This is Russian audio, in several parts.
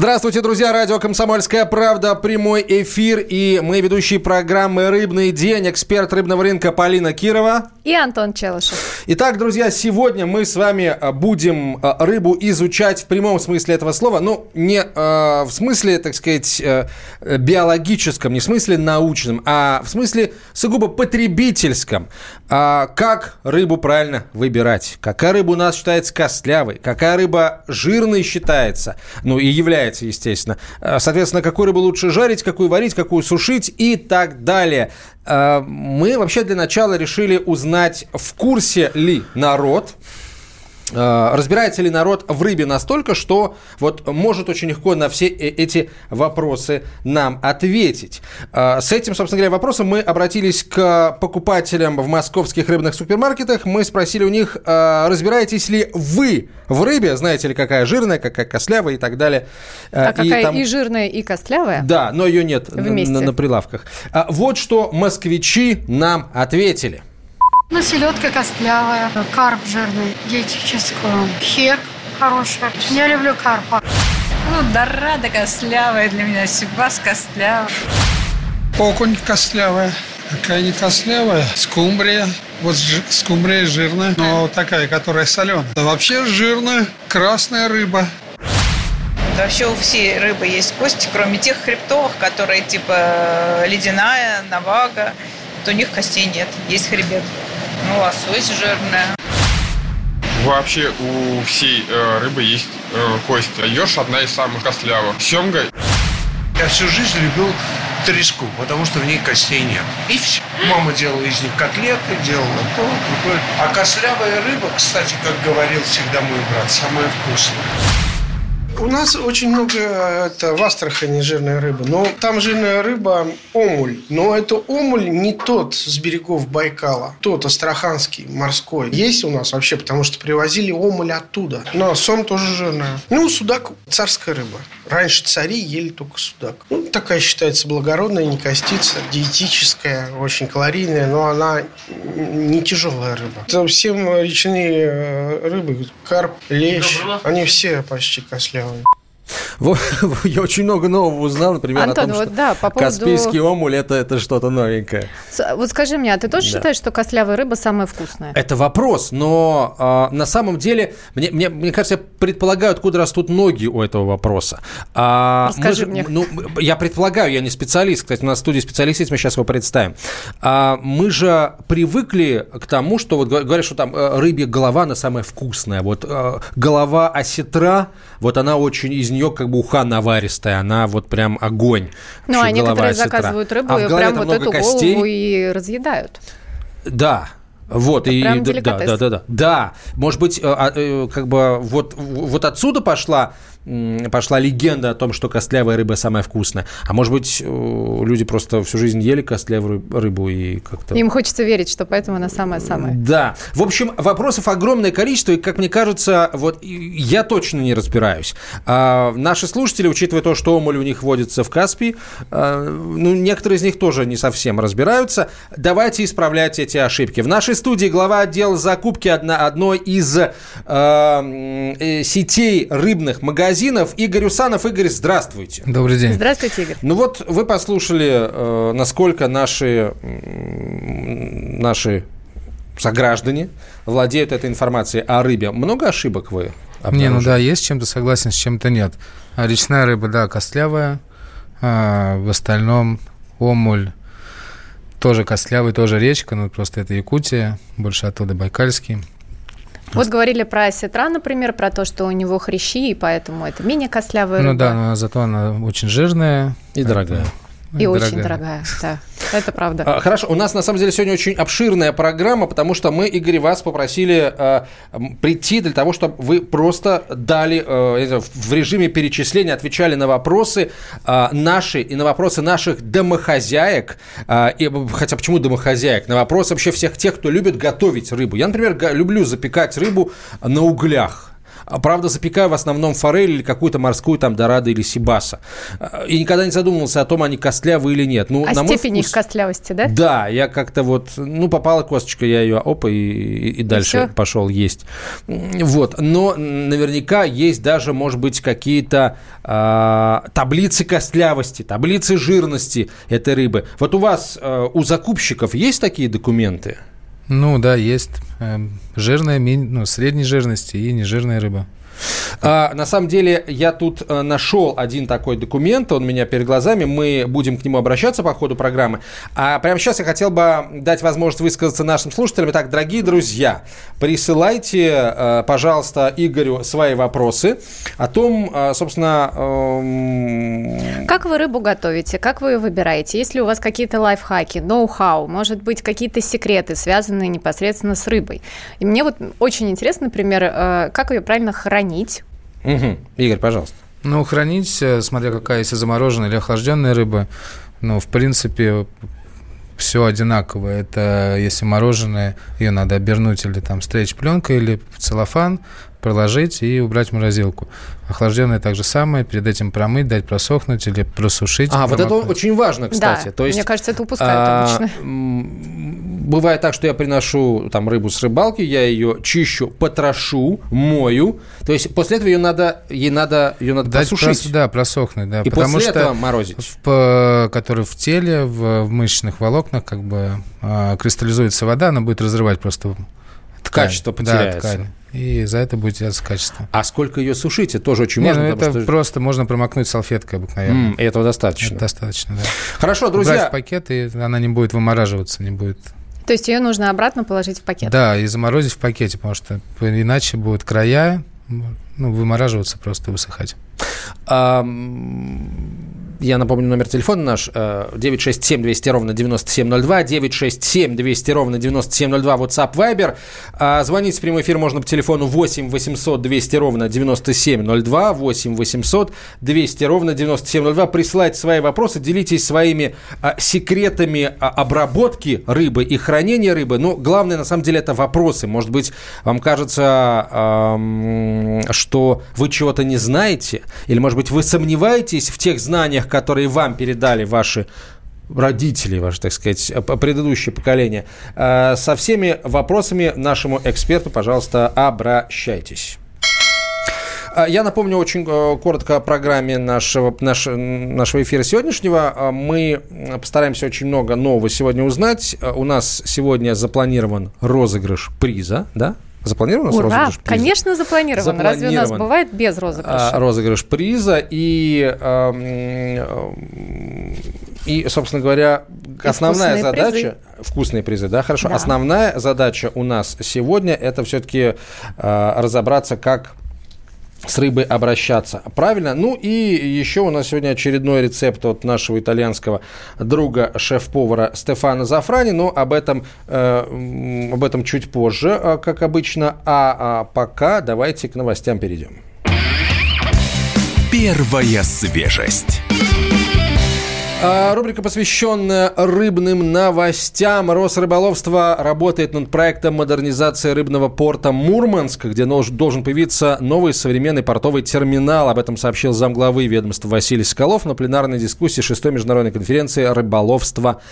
Здравствуйте, друзья! Радио «Комсомольская правда», прямой эфир. И мы ведущие программы «Рыбный день», эксперт рыбного рынка Полина Кирова. И Антон Челышев. Итак, друзья, сегодня мы с вами э, будем э, рыбу изучать в прямом смысле этого слова. Ну, не э, в смысле, так сказать, э, биологическом, не в смысле научном, а в смысле сугубо потребительском. А как рыбу правильно выбирать? Какая рыба у нас считается костлявой? Какая рыба жирной считается? Ну, и является является, естественно. Э, соответственно, какую рыбу лучше жарить, какую варить, какую сушить и так далее. Э, мы вообще для начала решили узнать, в курсе ли народ разбирается ли народ в рыбе настолько, что вот может очень легко на все э, эти вопросы нам ответить. Э, с этим, собственно говоря, вопросом мы обратились к покупателям в московских рыбных супермаркетах. Мы спросили у них, разбираетесь ли вы в рыбе, знаете ли, какая жирная, какая костлявая и так далее. А и какая там... и жирная, и костлявая? Да, но ее нет Вместе. на, на прилавках. Вот что москвичи нам ответили. Ну, селедка костлявая, карп жирный, диетическую, хек хорошая. Я люблю карпа. Ну, дорада костлявая для меня, сибас костлявая. Окунь костлявая. Какая не костлявая, скумбрия. Вот скумбрия жирная, но такая, которая соленая. А вообще жирная, красная рыба. Вообще у всей рыбы есть кости, кроме тех хребтовых, которые типа ледяная, навага. То у них костей нет, есть хребет. Ну, лосось жирная. Вообще у всей э, рыбы есть э, кость. Ёрш одна из самых костлявых. Семга. Я всю жизнь любил треску, потому что в ней костей нет. И все. Мама делала из них котлеты, делала то, другое. А костлявая рыба, кстати, как говорил всегда мой брат, самая вкусная. У нас очень много это, в Астрахани жирная рыба. Но там жирная рыба омуль. Но это омуль не тот с берегов Байкала. Тот астраханский, морской. Есть у нас вообще, потому что привозили омуль оттуда. Но сом тоже жирная. Ну, судак – царская рыба. Раньше цари ели только судак. Ну, такая считается благородная, не костица, диетическая, очень калорийная, но она не тяжелая рыба. Это все речные э, рыбы, карп, лещ, они все почти костлявые. going. Я очень много нового узнал, например, Антон, о том, вот, что да, по поводу... Каспийский омуль это, это что-то новенькое. Вот скажи мне, а ты тоже да. считаешь, что костлявая рыба самая вкусная? Это вопрос, но э, на самом деле, мне, мне, мне кажется, я предполагаю, откуда растут ноги у этого вопроса. А, Расскажи мы, мне. Ну, я предполагаю, я не специалист, кстати, у нас в студии специалист есть, мы сейчас его представим. А, мы же привыкли к тому, что вот говорят, что там э, рыбья голова, она самая вкусная. Вот э, голова осетра, вот она очень из нее как бы уха наваристая, она вот прям огонь. Ну, а некоторые заказывают рыбу а и прям вот эту костей. голову и разъедают. Да, вот, Это и да, да, да, да, да. Может быть, э, а, э, как бы вот, вот отсюда пошла пошла легенда о том, что костлявая рыба самая вкусная. А может быть, э, люди просто всю жизнь ели костлявую рыбу и как-то... Им хочется верить, что поэтому она самая-самая. Да. В общем, вопросов огромное количество, и, как мне кажется, вот я точно не разбираюсь. А наши слушатели, учитывая то, что омуль у них водится в Каспии, а, ну, некоторые из них тоже не совсем разбираются. Давайте исправлять эти ошибки. В нашей студии глава отдела закупки одна, одной из э, э, сетей рыбных магазинов магазинов. Игорь Усанов. Игорь, здравствуйте. Добрый день. Здравствуйте, Игорь. Ну вот вы послушали, э, насколько наши, наши сограждане владеют этой информацией о рыбе. Много ошибок вы обнаружили? Не, ну да, есть, чем-то согласен, с чем-то нет. А речная рыба, да, костлявая. А в остальном омуль тоже костлявый, тоже речка, но просто это Якутия, больше оттуда Байкальский. Вот говорили про осетра, например, про то, что у него хрящи, и поэтому это менее костлявая рыба. Ну да, но зато она очень жирная. И дорогая. И, и очень дорогая, да. Это правда. А, хорошо, у нас на самом деле сегодня очень обширная программа, потому что мы, Игорь, вас попросили э, прийти для того, чтобы вы просто дали э, в режиме перечисления, отвечали на вопросы э, наши и на вопросы наших домохозяек. Э, и, хотя почему домохозяек? На вопросы вообще всех тех, кто любит готовить рыбу. Я, например, люблю запекать рыбу на углях. А, Правда, запекаю в основном форель или какую-то морскую там дорадо или сибаса. А, И никогда не задумывался о том, они костлявы или нет. Ну, А на мой степень их вкус- костлявости, да? Да, я как-то вот, ну, попала косточка, я ее, опа, и, и- и дальше всё? пошел есть. Вот, но наверняка есть даже, может быть, какие-то а, таблицы костлявости, таблицы жирности этой рыбы. Вот у вас, а, у закупщиков есть такие документы? Ну да, есть эм, жирная, ну, средней жирности и нежирная рыба. А, на самом деле, я тут э, нашел один такой документ, он у меня перед глазами, мы будем к нему обращаться по ходу программы. А прямо сейчас я хотел бы дать возможность высказаться нашим слушателям. Итак, дорогие друзья, присылайте, э, пожалуйста, Игорю свои вопросы о том, э, собственно... эм, Как вы рыбу готовите? Как вы ее выбираете? Есть ли у вас какие-то лайфхаки, ноу-хау, может быть, какие-то секреты, связанные непосредственно с рыбой? И мне вот очень интересно, например, как ее правильно хранить? Мгм. Игорь, пожалуйста. Ну, хранить, э, смотря какая, если замороженная или охлажденная рыба, ну, в принципе, все одинаково. Это если мороженое, ее надо обернуть или там стричь пленкой, или в целлофан, проложить и убрать в морозилку. Охлажденное так же самое, перед этим промыть, дать просохнуть или просушить. А, вот это промокнуть. очень важно, кстати. да, То есть, мне кажется, это упускают А, обычно. Бывает так, что я приношу там рыбу с рыбалки, я ее чищу, потрошу, мою. То есть после этого ее надо, ей надо, ее надо Дать просушить. прос- да, просохнуть, да. И потому после что этого морозить. в, по- который в теле, в, в мышечных волокнах, как бы а, кристаллизуется вода, она будет разрывать просто ткань. Качество Да, потеряется. ткань. И за это будет теряться качество. А сколько ее сушить, это тоже очень важно. ну это что- просто можно промокнуть салфеткой обыкновенно. И этого достаточно. Это достаточно, да. Хорошо, друзья. в пакет, и она не будет вымораживаться, не будет. То есть ее нужно обратно положить в пакет. Да, и заморозить в пакете, потому что иначе будут края ну, вымораживаться, просто высыхать. Я напомню номер телефона наш э, 967 200 ровно 9702, 967 200 ровно 9702, WhatsApp, Viber. А, Звонить в прямой эфир можно по телефону 8 800 200 ровно 9702, 8 800 200 ровно 9702. Присылайте свои вопросы, делитесь своими а, секретами а, обработки рыбы и хранения рыбы. Но главное, на самом деле, это вопросы. Может быть, вам кажется, что вы чего-то не знаете, или, может быть, вы сомневаетесь в тех знаниях, которые вам передали ваши родители, ваши, так сказать, п- предыдущее поколение. Э, Со всеми вопросами нашему эксперту, пожалуйста, обращайтесь. А, Я напомню очень э, коротко о программе нашего, наш- нашего эфира сегодняшнего. Мы э, постараемся очень много нового сегодня узнать. У нас сегодня запланирован розыгрыш приза, да? Запланирован у нас Ура! розыгрыш приза? Конечно, запланирован. Разве у нас Запланирован. бывает без розыгрыша? А, розыгрыш приза и, эм, и, собственно говоря, основная вкусные задача вкусные призы, да, хорошо. Да. Основная задача у нас сегодня это все-таки разобраться, как с рыбой обращаться. Правильно? Ну и еще у нас сегодня очередной рецепт от нашего итальянского друга шеф-повара Стефана Зафрани, но об этом, э, об этом чуть позже, э, как обычно. А, а пока давайте к новостям перейдем. Первая свежесть. А, Рубрика, посвященная рыбным новостям. Росрыболовство работает над проектом модернизации рыбного порта Мурманск, где должен появиться новый современный портовый терминал. Об этом сообщил замглавы ведомства Василий Соколов на пленарной дискуссии 6 международной конференции рыболовства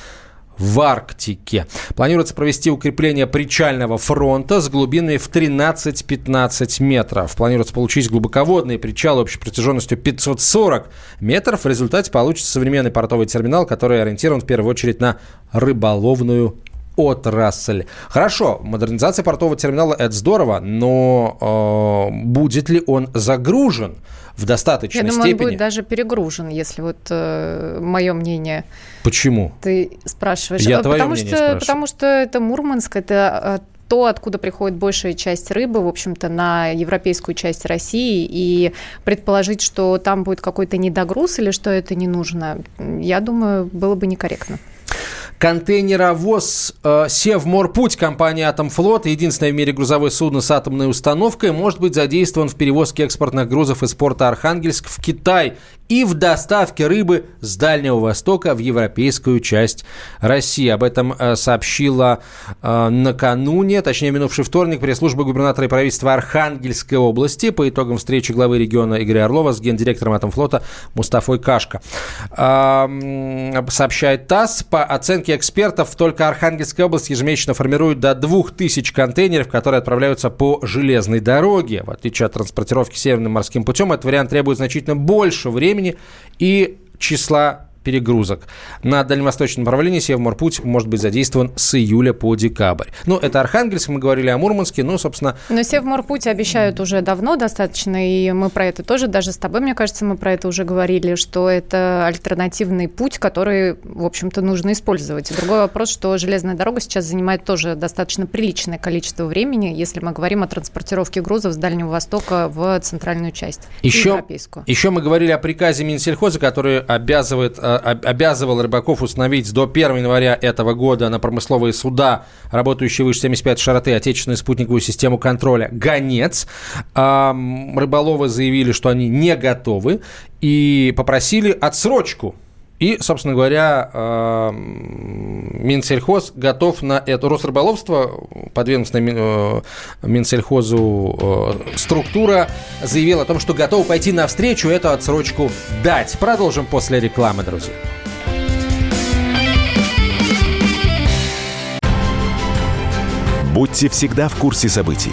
в Арктике. Планируется провести укрепление причального фронта с глубиной в 13-15 метров. Планируется получить глубоководные причалы общей протяженностью 540 метров. В результате получится современный портовый терминал, который ориентирован в первую очередь на рыболовную отрасль. Хорошо, модернизация портового терминала – это здорово, но э, будет ли он загружен в достаточной Я думаю, степени? он будет даже перегружен, если вот э, мое мнение Почему? ты спрашиваешь. Я Э, твое потому мнение что, спрашиваю. Потому что это Мурманск, это э, то, откуда приходит большая часть рыбы, в общем-то, на европейскую часть России, и предположить, что там будет какой-то недогруз или что это не нужно, я думаю, было бы некорректно. Контейнеровоз э, Севморпуть компании «Атомфлот», единственное в мире грузовое судно с атомной установкой, может быть задействован в перевозке экспортных грузов из порта Архангельск в Китай и в доставке рыбы с Дальнего Востока в европейскую часть России. Об этом э, сообщила э, накануне, точнее, минувший вторник, пресс-служба губернатора и правительства Архангельской области по итогам встречи главы региона Игоря Орлова с гендиректором Атомфлота Мустафой Кашка. Э, сообщает ТАСС, по оценке экспертов, только Архангельская область ежемесячно формирует до 2000 контейнеров, которые отправляются по железной дороге. В отличие от транспортировки северным морским путем, этот вариант требует значительно больше времени времени и числа перегрузок. На дальневосточном направлении Севморпуть может быть задействован с июля по декабрь. Ну, это Архангельск, мы говорили о Мурманске, ну, собственно... Но Севморпуть обещают уже давно достаточно, и мы про это тоже, даже с тобой, мне кажется, мы про это уже говорили, что это альтернативный путь, который, в общем-то, нужно использовать. И другой вопрос, что железная дорога сейчас занимает тоже достаточно приличное количество времени, если мы говорим о транспортировке грузов с Дальнего Востока в центральную часть, еще. Еще мы говорили о приказе Минсельхоза, который обязывает э, обязывал рыбаков установить до 1 января этого года на промысловые суда, работающие выше 75 широты, отечественную спутниковую систему контроля «Гонец». Рыболовы заявили, что они не готовы и попросили отсрочку и, собственно говоря, Минсельхоз готов на это. Росрыболовство, подведомственная э, Минсельхозу э, структура, заявила о том, что готова пойти навстречу эту отсрочку дать. Продолжим после рекламы, друзья. Будьте всегда в курсе событий.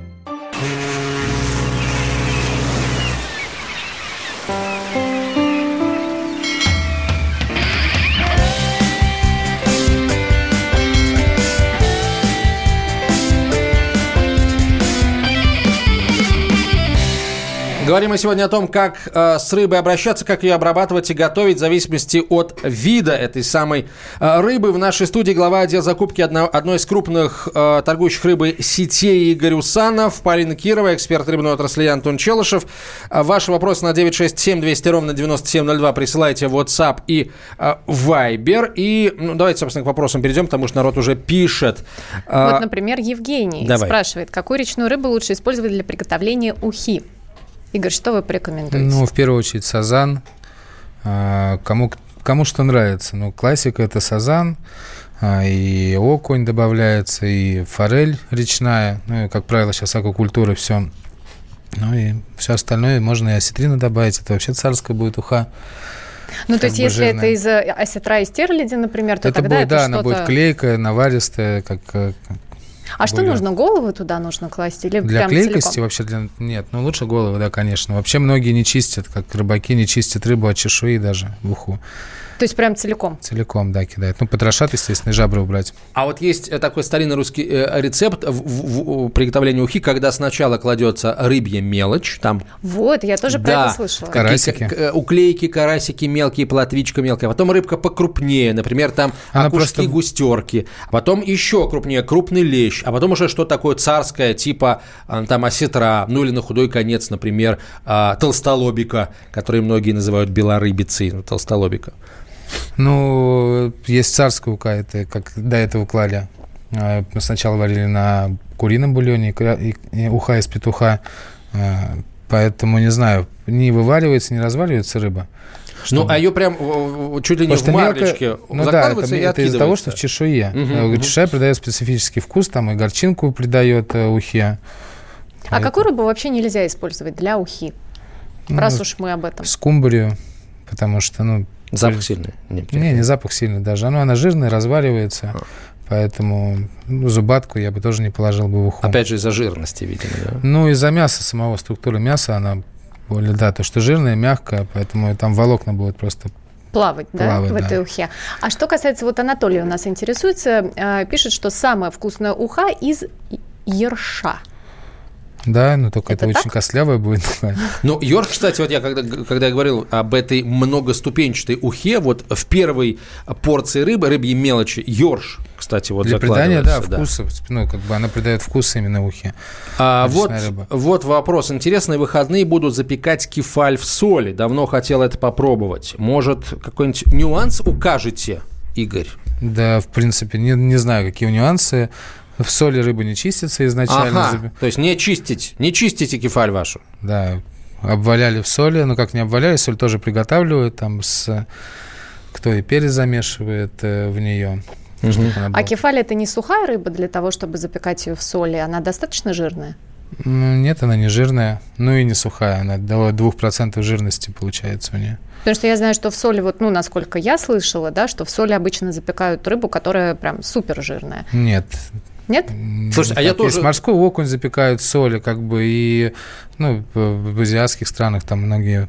Говорим мы сегодня о том, как э, с рыбой обращаться, как ее обрабатывать и готовить в зависимости от вида этой самой э, рыбы. В нашей студии глава отдела закупки одно, одной из крупных э, торгующих рыбы сетей Игорь Усанов, Полина Кирова, эксперт рыбной отрасли Антон Челышев. Э, ваши вопросы на 967 200 ровно 9702 присылайте в WhatsApp и э, Viber. И ну, давайте, собственно, к вопросам перейдем, потому что народ уже пишет. Э, вот, например, Евгений давай. спрашивает, какую речную рыбу лучше использовать для приготовления ухи? Игорь, что вы порекомендуете? Ну, в первую очередь, сазан. А, кому, кому что нравится. Ну, классика – это сазан, а, и окунь добавляется, и форель речная. Ну, и, как правило, сейчас аквакультура все. Ну, и все остальное можно и осетрину добавить. Это вообще царская будет уха. Ну, то есть, если жирная. это из осетра и стерляди, например, то это тогда будет, это да, она будет клейкая, наваристая, как, а что нужно, головы туда нужно класть или Для клейкости целиком? вообще для... нет, ну лучше головы, да, конечно. Вообще многие не чистят, как рыбаки не чистят рыбу от чешуи даже в уху. То есть прям целиком? Целиком, да, кидает. Ну, потрошат, естественно, и жабры убрать. А вот есть э, такой старинный русский э, рецепт в, в, в приготовлении ухи, когда сначала кладется рыбья мелочь, там... Вот, я тоже да, про это слышала. Карасики. Э, уклейки, карасики мелкие, плотвичка мелкая. Потом рыбка покрупнее, например, там Она окушки, просто... густерки. А потом еще крупнее, крупный лещ. А потом уже что такое царское, типа там осетра, ну или на худой конец, например, а, толстолобика, который многие называют белорыбицей, ну, толстолобика. Ну, есть царская ука, это как до этого клали. А, мы сначала варили на курином бульоне, и уха из петуха. А, поэтому, не знаю, не вываливается, не разваливается рыба. Что? Ну, а ее прям чуть ли не Просто в марлечке мелко... Ну да, это, это из-за того, что в чешуе. Угу, Чешуя угу. придает специфический вкус, там и горчинку придает э, ухе. А Поэтому... какую рыбу вообще нельзя использовать для ухи? Ну, Раз уж мы об этом. Скумбрию, потому что, ну, Запах сильный? Не, не, не запах сильный даже. Оно, она жирная, разваливается. А. Поэтому ну, зубатку я бы тоже не положил бы в уху. Опять же, из-за жирности, видимо, да? Ну, из-за мяса, самого структуры мяса, она более, да, то, что жирная, мягкая, поэтому там волокна будут просто плавать, плавать да, в да. этой ухе. А что касается, вот Анатолий у нас интересуется, э, пишет, что самая вкусная уха из ерша. Да, но только это, Это очень так? костлявая будет. Ну, Йорш, кстати, вот я когда, когда я говорил об этой многоступенчатой ухе, вот в первой порции рыбы, рыбьей мелочи, Йорш, кстати, вот Для придания, да, закладывается, вкуса, ну, как бы она придает вкус именно ухе. А, вот, рыба. вот вопрос. Интересные выходные будут запекать кефаль в соли. Давно хотел это попробовать. Может, какой-нибудь нюанс укажете, Игорь? Да, в принципе, не, не знаю, какие нюансы. В соли рыба не чистится изначально. Ага, то есть не чистить, не чистите кефаль вашу. Да, обваляли в соли, ну как не обваляли, соль тоже приготавливают, там с кто и перец замешивает э, в нее. она А кефаль это не сухая рыба для того, чтобы запекать ее в соли? Она достаточно жирная? Ну, Нет, она не жирная, ну и не сухая, она до 2% жирности получается у нее. Потому что я знаю, что в соли, вот, ну, насколько я слышала, да, что в соли обычно запекают рыбу, которая прям супер жирная. Нет. Нет? Слушайте, а я есть тоже- Морской окунь запекают соли, как бы, и ну, в в азиатских странах там многие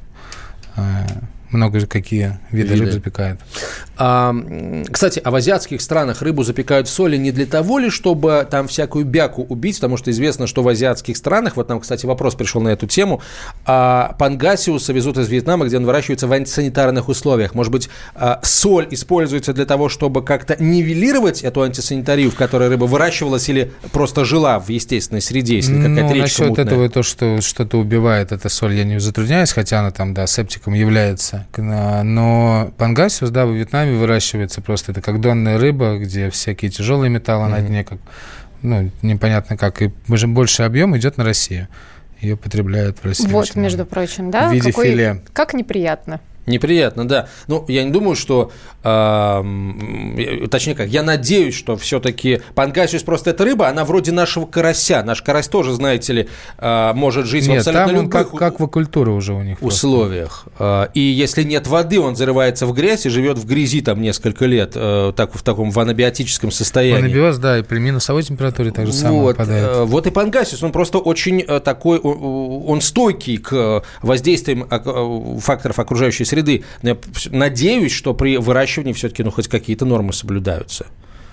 э, много же какие виды, Виды. рыб запекают. А, кстати, а в азиатских странах рыбу запекают в соли не для того ли, чтобы там всякую бяку убить, потому что известно, что в азиатских странах, вот нам, кстати, вопрос пришел на эту тему, а, пангасиуса везут из Вьетнама, где он выращивается в антисанитарных условиях. Может быть, а, соль используется для того, чтобы как-то нивелировать эту антисанитарию, в которой рыба выращивалась или просто жила в естественной среде, если какая-то ну, речка насчет мутная? этого, то, что что-то убивает эта соль, я не затрудняюсь, хотя она там, да, септиком является. Но пангасиус, да, в Вьетнаме выращивается просто, это как донная рыба, где всякие тяжелые металлы на дне, как, ну, непонятно как, и больше объем идет на Россию. Ее потребляют в России. Вот, между много. прочим, да? В виде Какой- филе. Как неприятно. Неприятно, да. Ну, я не думаю, что... э, точнее как, я надеюсь, что все-таки пангасиус просто это рыба, она вроде нашего карася. Наш карась тоже, знаете ли, э, может жить в Нет, абсолютно там он любых как, как аквакультура уже у них. просто. условиях. Э, И если нет воды, он зарывается в грязь и живет в грязи там несколько лет, э, так, в таком в анабиотическом состоянии. Анабиоз, да, и при минусовой температуре так же самое Вот, попадает. э, вот и пангасиус, он просто очень э, такой, он стойкий к воздействиям э, факторов окружающей среды. Но я надеюсь, что при выращивании все-таки ну, хоть какие-то нормы соблюдаются.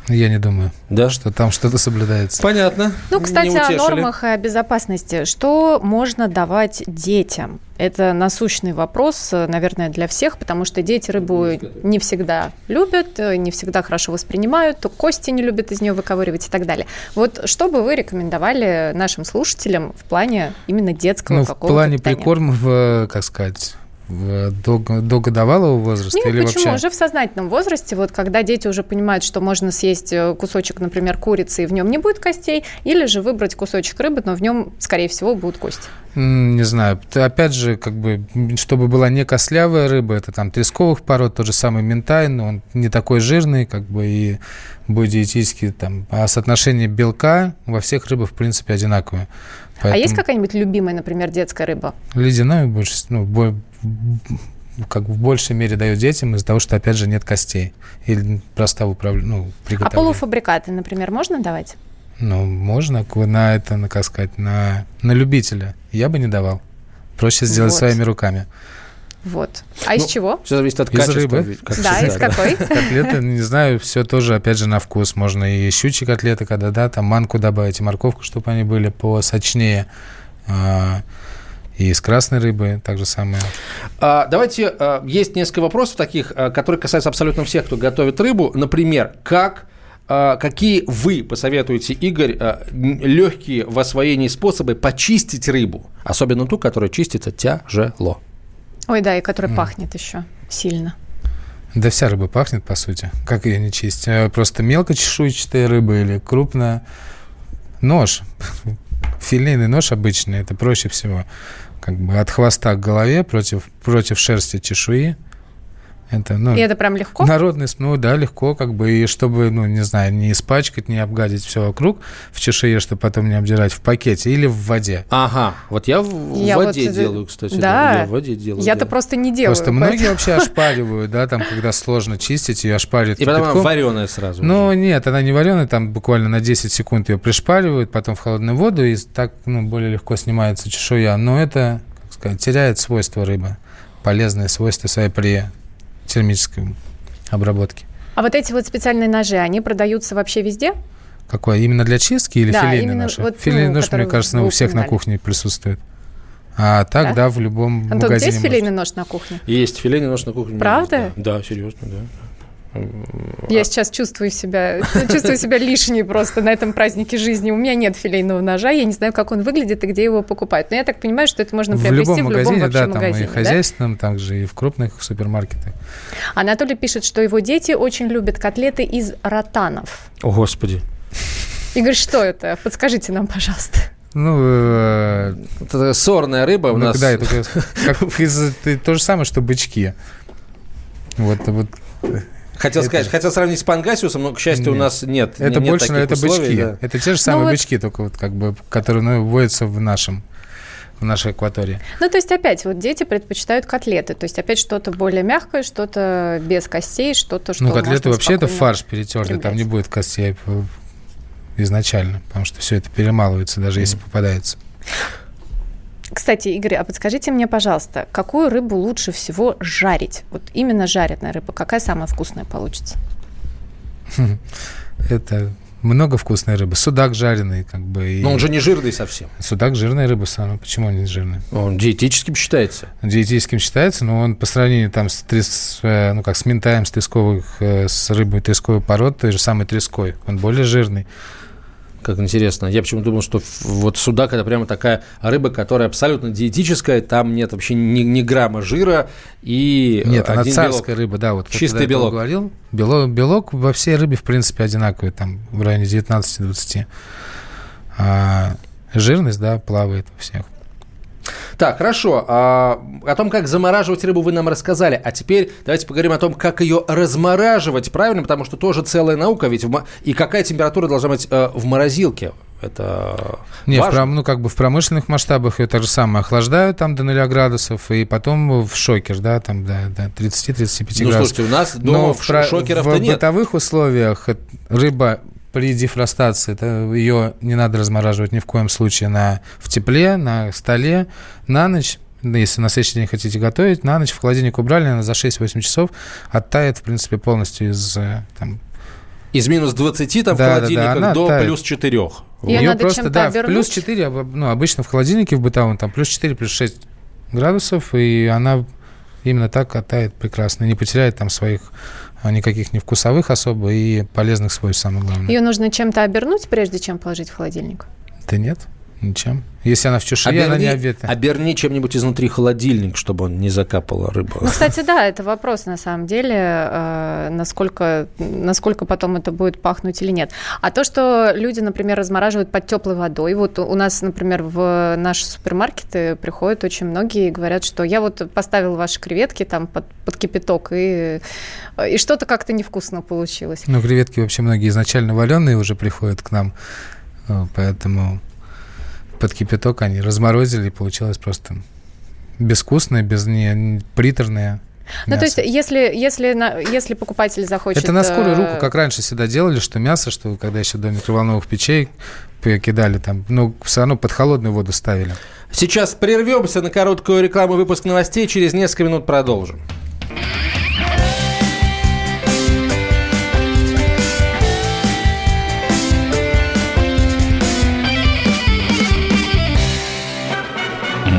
Я не думаю, Да? что там что-то соблюдается. Понятно. Ну, Не кстати, о нормах и о безопасности. Что можно давать детям? Это насущный вопрос, наверное, для всех, потому что дети рыбу не всегда любят, не всегда хорошо воспринимают, то кости не любят из нее выковыривать и так далее. Вот что бы вы рекомендовали нашим слушателям в плане именно детского Ну, в плане питания? прикорма, в, как сказать, до, до годовалого возраста Нет, или почему? вообще? Уже в сознательном возрасте, вот когда дети уже понимают, что можно съесть э, кусочек, например, курицы, и в нем не будет костей, или же выбрать кусочек рыбы, но в нем, скорее всего, будут кости. Не знаю. Опять же, как бы, чтобы была не костлявая рыба, это там тресковых пород, тот же самый ментай, но он не такой жирный, как бы, и будет диетически там. А соотношение белка во всех рыбах, в принципе, одинаковое. А есть Поэтому какая-нибудь любимая, например, детская рыба? Ледяную больше, ну, бо- как в большей мере дают детям из-за того, что, опять же, нет костей. Или просто управля... ну, А приготовления. полуфабрикаты, например, можно давать? Ну, можно на это, на, как сказать, на, на любителя. Я бы не давал. Проще сделать Вот. своими руками. Вот. А из Ну, чего? Все зависит от Из качества. рыбы. как Да, всегда, из какой? Котлеты, не знаю, все тоже, опять же, на вкус. Можно и щучьи котлеты, когда, да, там манку добавить, и морковку, чтобы они были посочнее. А, И из красной рыбы так же самое. А, Давайте, а, есть несколько вопросов таких, а, которые касаются абсолютно всех, кто готовит рыбу. Например, как Какие вы посоветуете, Игорь, легкие в освоении способы почистить рыбу? Особенно ту, которая чистится тяжело. Ой, да, и который пахнет еще сильно. Да вся рыба пахнет, по сути. Как ее не чистить? Э, Просто мелко чешуйчатая рыба или крупная. Нож. Филейный нож обычный, это проще всего. Как бы от хвоста к голове против, против шерсти чешуи. Это, ну, И это прям легко? Народный, ну да, легко, как бы, и чтобы, ну, не знаю, не испачкать, не обгадить все вокруг в чешуе, чтобы потом не обдирать в пакете или в воде. Ага, вот я в, Я в вот, воде э, делаю, кстати. да. я в воде делаю. Я-то да. просто не делаю. Просто многие поэтому- вообще ошпаривают, да, там, когда сложно чистить, ее ошпаривают И потом она вареная сразу. Ну, нет, она не вареная, там буквально на 10 секунд ее пришпаривают, потом в холодную воду, и так, ну, более легко снимается чешуя. Но это, как сказать, теряет свойства рыбы, полезные свойства свои при термической обработке. А вот эти вот специальные ножи, они продаются вообще везде? Какое? Именно для чистки или Да, филейный именно нож? вот, филейный ну, нож, мне кажется, вы у всех на кухне присутствует. А так, Да? да, в любом Антон, магазине. есть можно. филейный нож на кухне? Есть филейный нож на кухне. Правда? Да, да, серьезно, да. Я сейчас чувствую себя, чувствую себя лишней просто на этом празднике жизни. У меня нет филейного ножа, я не знаю, как он выглядит и где его покупать. Но я так понимаю, что это можно В приобрести любом в любом магазине, вообще да, там магазине. и да? хозяйственном, также и в крупных супермаркетах. Анатолий пишет, что его дети очень любят котлеты из ротанов. О, Господи. Игорь, что это? Подскажите нам, пожалуйста. Ну, э, Это сорная рыба у ну, нас. да, это как- как из- то же самое, что бычки. Вот, вот. Хотел это- сказать, хотел сравнить с пангасиусом, но, к счастью, у Нет. нас нет. Это нет больше, таких это условий, бычки. да. Это те же самые вот- бычки, только вот как бы, которые ну, водятся в нашем, в нашей акватории. Ну, то есть опять вот дети предпочитают котлеты. То есть опять что-то более мягкое, что-то без костей, что-то, что ну, котлеты вообще это фарш перетертый, там не будет костей э, изначально, потому что все это перемалывается, даже если попадается. Кстати, Игорь, а подскажите мне, пожалуйста, какую рыбу лучше всего жарить? Вот именно жареная рыба. Какая самая вкусная получится? Это много вкусной рыбы. Судак жареный, как бы. И... Но он же не жирный совсем. Судак жирная рыба самая. Почему он не жирный? Он диетическим считается. Диетическим считается, но он по сравнению там с, трес- э, ну, как с ментаем, с тресковых, э, с рыбой тресковой пород, той же самой треской, он более жирный. Как интересно. Я почему думал, что вот судак это прямо такая рыба, которая абсолютно диетическая, там нет вообще ни, ни грамма жира и э, Нет, она царская белок. рыба, да. Вот Чистый белок. говорил. Белок, белок во всей рыбе, в принципе, одинаковый, там в районе 19-20. А жирность, да, плавает у всех. Так, хорошо. А, о том, как замораживать рыбу, вы нам рассказали. А теперь давайте поговорим о том, как ее размораживать правильно, потому что тоже целая наука. Ведь в и какая температура должна быть э, в морозилке? Это Не, в, важно. пром- ну, как бы в промышленных масштабах ее так же самое охлаждают там до 0 градусов, и потом в шокер, да, там до, до 30-35 Ну, градусов. слушайте, у нас дома Но в шокеров-то в нет. бытовых условиях рыба при дефростации, это ее не надо размораживать ни в коем случае на, в тепле, на столе, на ночь. Если на следующий день хотите готовить, на ночь в холодильник убрали, она за 6-8 часов оттает, в принципе, полностью из э, там, Из минус 20 там в Да, да, да, холодильниках до тает. плюс 4. Её Её надо просто, да, обернуть? плюс 4, об- ну, обычно в холодильнике в бытовом, там плюс 4, плюс 6 градусов, и она именно так катает прекрасно, не потеряет там своих а, никаких ни вкусовых особо и полезных свойств, самое главное. Ее нужно чем-то обернуть, прежде чем положить в холодильник? Да нет, ничем. Если она в чешуе, она не обвита. оберни чем-нибудь изнутри холодильник, чтобы он не закапала рыба. Ну, кстати, да, это вопрос на самом деле, э, насколько, насколько потом это будет пахнуть или нет. А то, что люди, например, размораживают под теплой водой, вот у нас, например, в наши супермаркеты приходят очень многие и говорят, что я вот поставил ваши креветки там под, под кипяток, и, и что-то как-то невкусно получилось. Ну, креветки вообще многие изначально вареные уже приходят к нам, э, поэтому под кипяток они разморозили, и получилось просто безвкусное, без не, не- приторное Ну, то есть, если, если, на- если покупатель захочет... Это на скорую э, руку, как раньше всегда делали, что мясо, что когда еще до микроволновых печей кидали там, ну, все равно под холодную воду ставили. Сейчас прервемся на короткую рекламу выпуск новостей. Через несколько минут продолжим.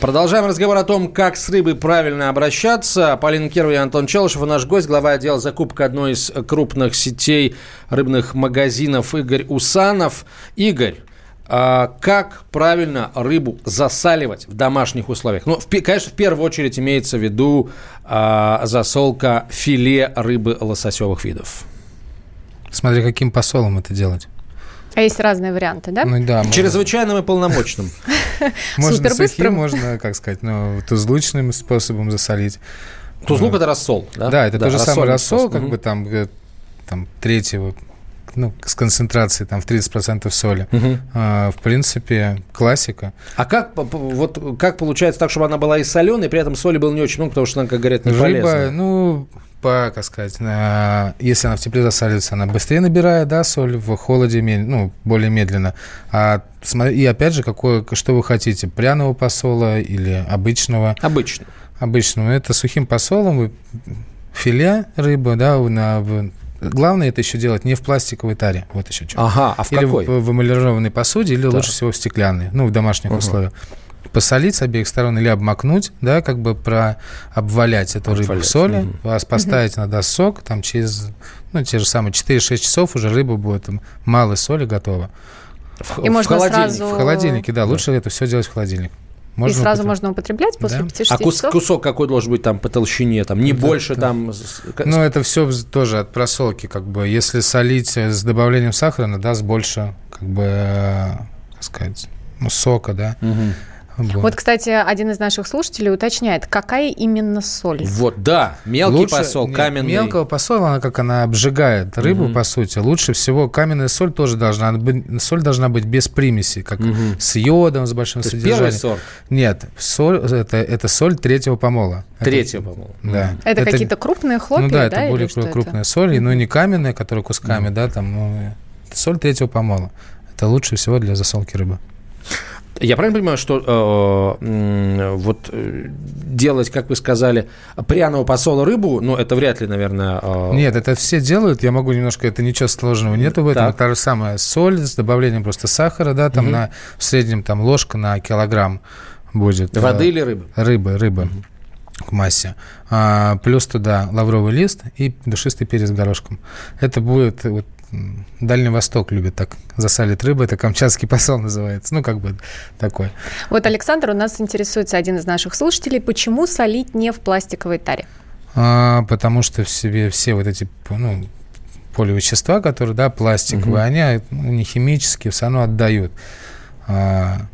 Продолжаем разговор о том, как с рыбой правильно обращаться. Полина Кирова и Антон Челышев, наш гость, глава отдела закупка одной из крупных сетей рыбных магазинов Игорь Усанов. Игорь, а, как правильно рыбу засаливать в домашних условиях? Ну, в, конечно, в первую очередь имеется в виду а, засолка филе рыбы лососевых видов. Смотри, каким посолом это делать. А есть разные варианты, да? Ну да. Чрезвычайным и полномочным. Можно сухим, можно, как сказать, ну, тузлучным способом засолить. Тузлук – это рассол, да? Да, это тоже самый рассол, как бы там, э, там третьего ну, с концентрацией там в 30% соли. Угу. А, в принципе, классика. А как, вот, как получается так, чтобы она была и соленой, при этом соли было не очень много, потому что она, как говорят, не Рыба, полезная? ну, по, как сказать, на, если она в тепле засаливается, она быстрее набирает, да, соль, в холоде, ну, более медленно. А, и опять же, какое, что вы хотите, пряного посола или обычного? Обычного. Обычного. Это сухим посолом, филе рыбы, да, на, Главное это еще делать не в пластиковой таре. Вот еще что. Ага, а в или какой? в, в эмалированной посуде, или да. лучше всего в стеклянной, ну, в домашних угу. условиях. Посолить с обеих сторон или обмакнуть, да, как бы про обвалять эту Обвалять. рыбу в соли, угу. вас поставить угу. на досок, там через, ну, те же самые 4-6 часов уже рыба будет там, малой соли готова. В, И в можно холодильник. сразу... В холодильнике, да, лучше да. это все делать в холодильник. Можно и сразу употреблять. можно употреблять после да. 5-6 А кус, часов? кусок какой должен быть там по толщине? Там, не да, больше да. там... Ну, это все тоже от просолки. Как бы. Если солить с добавлением сахара, она даст больше, как бы, э, как сказать, ну, сока, да. Угу. Вот. вот, кстати, один из наших слушателей уточняет, какая именно соль. Вот, да, мелкий Лучше, посол, каменный. Мелкого посола, она как она угу. рыбу, угу. по сути. Лучше всего каменная соль тоже должна быть, соль должна быть без примеси, как угу. с йодом, с большим То содержанием. Первый сорт? Нет, соль, это, это соль третьего помола. Третьего помола. Да. Это, это какие-то крупные хлопья, Ну да, да это более крупная это? соль, но не каменная, которая кусками, угу. да, там, ну, соль третьего помола. Это лучше всего для засолки рыбы. Я правильно понимаю, что э, вот э, делать, как вы сказали, пряного посола рыбу, ну, это вряд ли, наверное... Э... Нет, это все делают. Я могу немножко... Это ничего сложного нету в этом. Так. Та же самая соль с добавлением просто сахара, да, там угу. на, в среднем там ложка на килограмм будет. Воды э, или рыбы? Рыбы, рыбы. Угу к массе. А, плюс туда лавровый лист и душистый перец горошком. Это будет вот, Дальний Восток любит так засалить рыбу. Это камчатский посол называется. Ну, как бы такой. Вот, Александр, у нас интересуется один из наших слушателей. Почему солить не в пластиковой таре? А, потому что в себе все вот эти ну, поливещества, которые, да, пластиковые, угу. они ну, не химические, все равно отдают. А,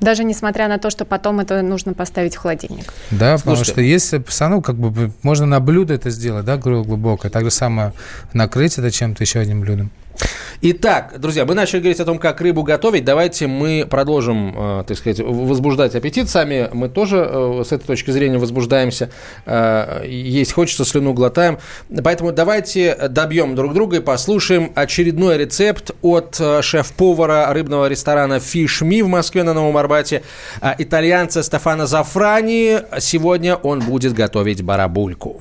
даже несмотря на то, что потом это нужно поставить в холодильник. Да, Слушайте. потому что если ну, как бы можно на блюдо это сделать, да, глубоко, так же самое накрыть это чем-то еще одним блюдом. Итак, друзья, мы начали говорить о том, как рыбу готовить. Давайте мы продолжим, э, так сказать, возбуждать аппетит. Сами мы тоже э, с этой точки зрения возбуждаемся. Э, есть хочется, слюну глотаем. Поэтому давайте добьем друг друга и послушаем очередной рецепт от шеф-повара рыбного ресторана Fish Me в Москве на Новом Арбате, итальянца Стефана Зафрани. Сегодня он будет готовить барабульку.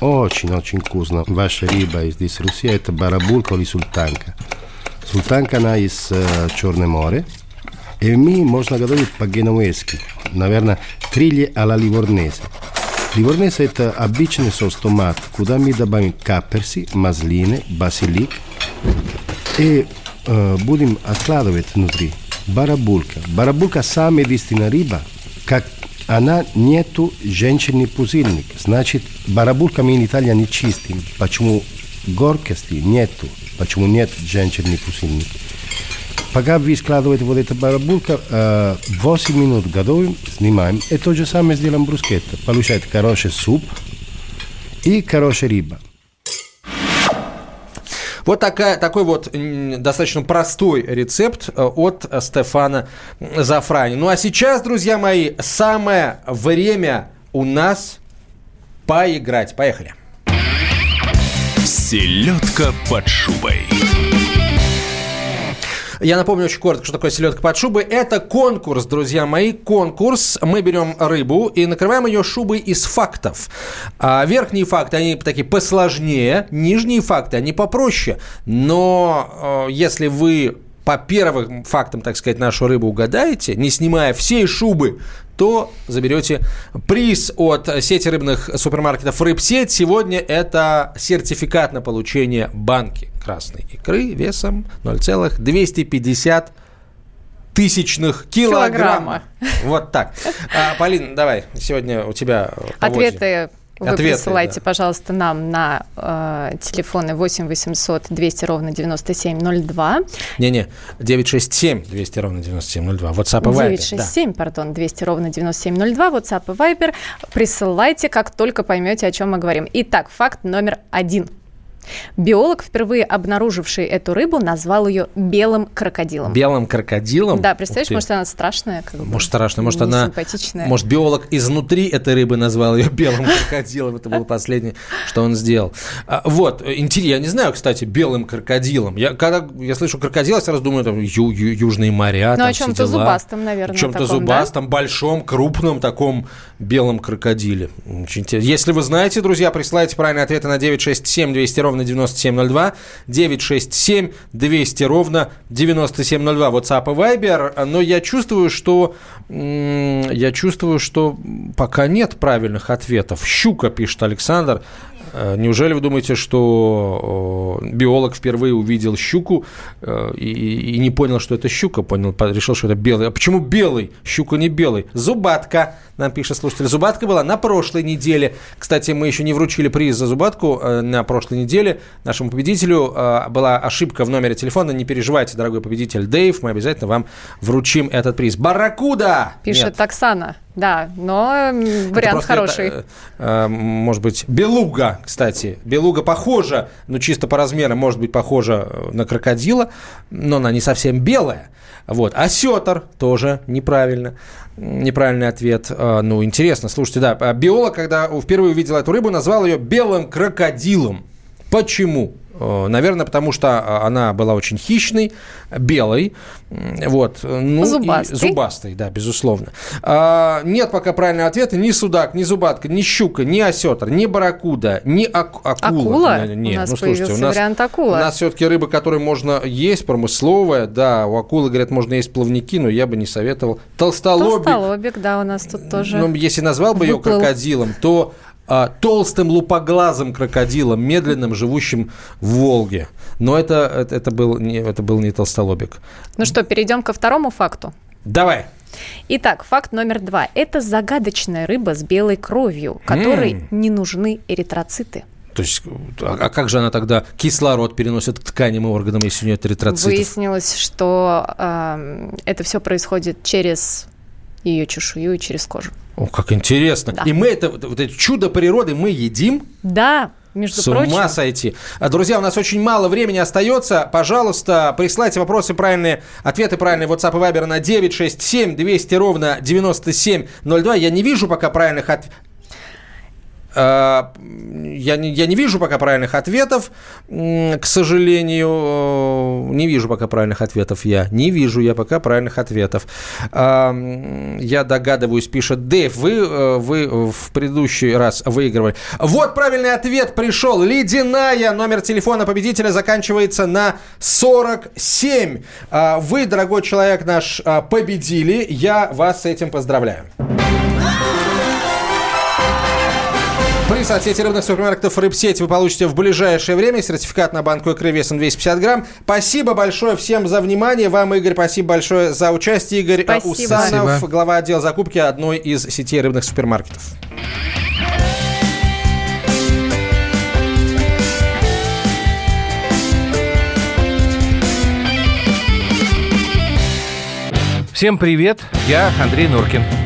Очень-очень вкусно. Ваша рыба из здесь Руси это барабулька или султанка. Султанка она из э, Черное море. И ми можно готовить по-генуэзски. Наверное, крылья а-ла ливорнезе. Ливорнезе это обычный соус томат, куда мы добавим каперси, мазлины, базилик. И э, будем откладывать внутри барабулька. Барабулька самая единственная рыба, как она нету женщины пузырник. Значит, мы в Италии не чистим. Почему горкости нету? Почему нет женщины пузырник? Пока вы складываете вот эту барабулька, 8 минут готовим, снимаем. И то же самое сделаем брускетта. Получается хороший суп и хорошая рыба. Вот такая, такой вот достаточно простой рецепт э, от Стефана Зафрани. Ну а сейчас, друзья мои, самое время у нас поиграть. Поехали. Селедка под шубой. Я напомню очень коротко, что такое селедка под шубой. Это конкурс, друзья мои, конкурс. Мы берем рыбу и накрываем ее шубой из фактов. А верхние факты, они такие посложнее, нижние факты, они попроще. Но э, если вы по первым фактам, так сказать, нашу рыбу угадаете, не снимая всей шубы, то заберете приз от сети рыбных супермаркетов «Рыбсеть». Сегодня это сертификат на получение банки красной икры весом 0,250 тысячных килограмма. Килограмма. Вот так. А, Полин, давай, сегодня у тебя. Ответы вы Ответы, присылайте, да. пожалуйста, нам на э, телефоны 8 800 200 ровно 9702. Не-не, 967 200 ровно 9702. WhatsApp и Viber. да. 967, пардон, 200 ровно 9702, WhatsApp и Viber. Присылайте, как только поймете, о чем мы говорим. Итак, факт номер один. Биолог, впервые обнаруживший эту рыбу, назвал ее белым крокодилом. Белым крокодилом. Да, представляешь, может, она страшная, как бы, Может, страшно, может, она... несимпатичная. Может, биолог изнутри этой рыбы назвал ее белым крокодилом. Это было последнее, что он сделал. А, Вот, интересно, я не знаю, кстати, белым крокодилом. Я, когда я слышу крокодил, я сразу думаю, там, ю- ю- южные моря, Ну, о чем-то зубастом, наверное, О чем-то таком, да? зубастом, большом, крупном таком белом крокодиле. Очень интересно. Если вы знаете, друзья, присылайте правильные ответы на 967 200 ровно 9702, 967 200 ровно 9702, WhatsApp и Viber. Но я чувствую, что я чувствую, что пока нет правильных ответов. Щука, пишет Александр. Э, Неужели вы думаете, что биолог впервые увидел щуку э, и, и не понял, что это щука, понял, по- решил, что это белый. А почему белый? Щука не белый. Зубатка, нам пишет слушатель. Зубатка была на прошлой неделе. Кстати, мы еще не вручили приз за зубатку э, на прошлой неделе. Нашему победителю была ошибка в номере телефона. Не переживайте, дорогой победитель Дэйв, мы обязательно вам вручим этот приз. Барракуда! Пишет Нет. Оксана. Да, но вариант хороший. это, э, э, может быть, белуга, кстати. Белуга похожа, ну, чисто по размерам, может быть, похожа э, на крокодила, но она не совсем белая. Вот. А сетр тоже неправильно. Неправильный ответ. Э, Ну, интересно, слушайте, да. а Биолог, когда впервые увидел эту рыбу, назвал ее белым крокодилом. Почему? Э, Наверное, потому что э, она была очень хищной, белой, вот, ну Зубастой. зубастой, да, безусловно. А, нет пока правильного ответа ни судак, ни зубатка, ни щука, ни осетр, ни барракуда, ни ак- акула. Акула? Не, не, у нас ну, слушайте, у нас, вариант акула. у нас все-таки рыба, которую можно есть, промысловая, да, у акулы, говорят, можно есть плавники, но я бы не советовал. Толстолобик, Толстолобик, да, у нас тут тоже. ну, если назвал бы ее выплыл. крокодилом, то а, толстым лупоглазым крокодилом, медленным, живущим в Волге. Но это, это, был, не, это был не толстолобик. Ну что, перейдем ко второму факту. Давай. Итак, факт номер два. Это загадочная рыба с белой кровью, которой М. не нужны эритроциты. То есть, а, а как же она тогда кислород переносит к тканям и органам, если у нее эритроцитов? Выяснилось, что эм, это все происходит через ее чешую и через кожу. О, как интересно. Да. И мы это, вот это чудо природы мы едим? Да, между С прочим. ума сойти. А, Друзья, у нас очень мало времени остается. Пожалуйста, присылайте вопросы правильные, ответы правильные WhatsApp и Viber на 967 200 ровно 9702. Я не вижу пока правильных ответов. Я не, я не вижу пока правильных ответов, к сожалению. Э, Не вижу пока правильных ответов я. Не вижу я пока правильных ответов. А, Я догадываюсь, пишет Дэйв, вы, э, вы в предыдущий раз выигрывали. Вот правильный ответ пришел. Ледяная. Номер телефона победителя заканчивается на 47. А, Вы, дорогой человек наш, а, победили. Я вас с этим поздравляю. Приз от сети рыбных супермаркетов «Рыбсеть» вы получите в ближайшее время. Сертификат на банку икры весом 250 грамм. Спасибо большое всем за внимание. Вам, Игорь, спасибо большое за участие. Игорь Спасибо. Усанов, Спасибо. глава отдела закупки одной из сетей рыбных супермаркетов. Всем привет, я Андрей Нуркин.